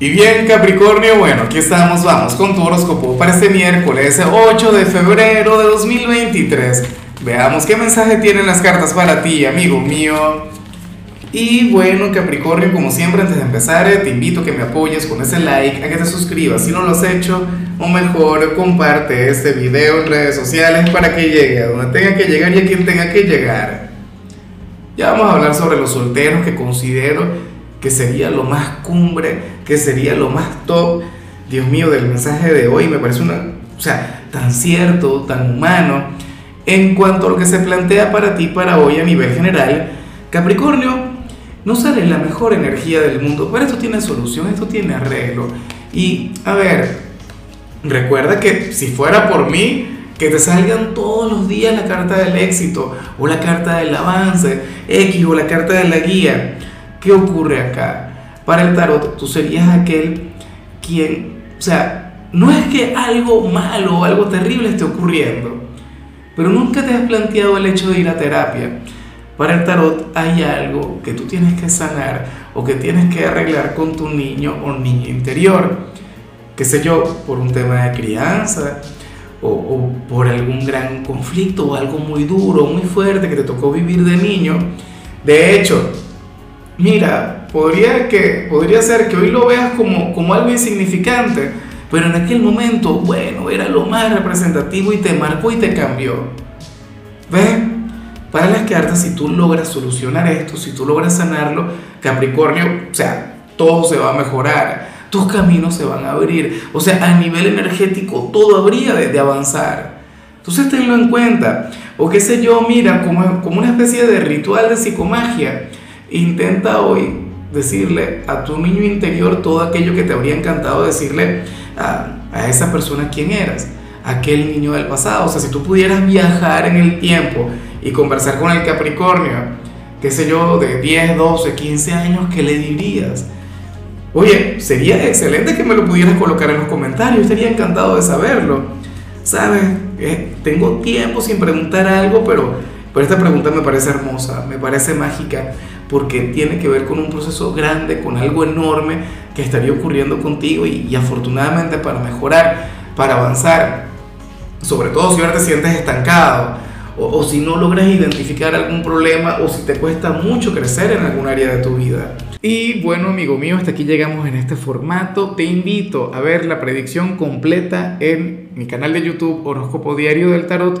Y bien, Capricornio, bueno, aquí estamos, vamos con tu horóscopo para este miércoles 8 de febrero de 2023. Veamos qué mensaje tienen las cartas para ti, amigo mío. Y bueno, Capricornio, como siempre, antes de empezar, eh, te invito a que me apoyes con ese like, a que te suscribas si no lo has hecho, o mejor, comparte este video en redes sociales para que llegue a donde tenga que llegar y a quien tenga que llegar. Ya vamos a hablar sobre los solteros que considero que sería lo más cumbre, que sería lo más top. Dios mío, del mensaje de hoy me parece una, o sea, tan cierto, tan humano. En cuanto a lo que se plantea para ti para hoy a nivel general, Capricornio, no sale la mejor energía del mundo, pero esto tiene solución, esto tiene arreglo. Y a ver, recuerda que si fuera por mí, que te salgan todos los días la carta del éxito o la carta del avance X o la carta de la guía ¿Qué ocurre acá? Para el tarot, tú serías aquel quien, o sea, no es que algo malo o algo terrible esté ocurriendo, pero nunca te has planteado el hecho de ir a terapia. Para el tarot hay algo que tú tienes que sanar o que tienes que arreglar con tu niño o niña interior, qué sé yo, por un tema de crianza o, o por algún gran conflicto o algo muy duro, muy fuerte que te tocó vivir de niño. De hecho, mira, podría, que, podría ser que hoy lo veas como, como algo insignificante, pero en aquel momento, bueno, era lo más representativo y te marcó y te cambió. ¿Ves? Para las cartas, si tú logras solucionar esto, si tú logras sanarlo, Capricornio, o sea, todo se va a mejorar, tus caminos se van a abrir, o sea, a nivel energético todo habría de, de avanzar. Entonces tenlo en cuenta. O qué sé yo, mira, como, como una especie de ritual de psicomagia Intenta hoy decirle a tu niño interior todo aquello que te habría encantado decirle a, esa persona quién eras, aquel niño del pasado. O sea, si tú pudieras viajar en el tiempo y conversar con el Capricornio, qué sé yo, de 10, 12, 15 años, ¿qué le dirías? Oye, sería excelente que me lo pudieras colocar en los comentarios, estaría encantado de saberlo. ¿Sabes? Eh, tengo tiempo sin preguntar algo, pero, pero esta pregunta me parece hermosa, me parece mágica porque tiene que ver con un proceso grande, con algo enorme que estaría ocurriendo contigo y, afortunadamente para mejorar, para avanzar, sobre todo si ahora te sientes estancado o, o, si no logras identificar algún problema o si te cuesta mucho crecer en algún área de tu vida. Y bueno, amigo mío, hasta aquí llegamos en este formato. Te invito a ver la predicción completa en mi canal de YouTube Horóscopo Diario del Tarot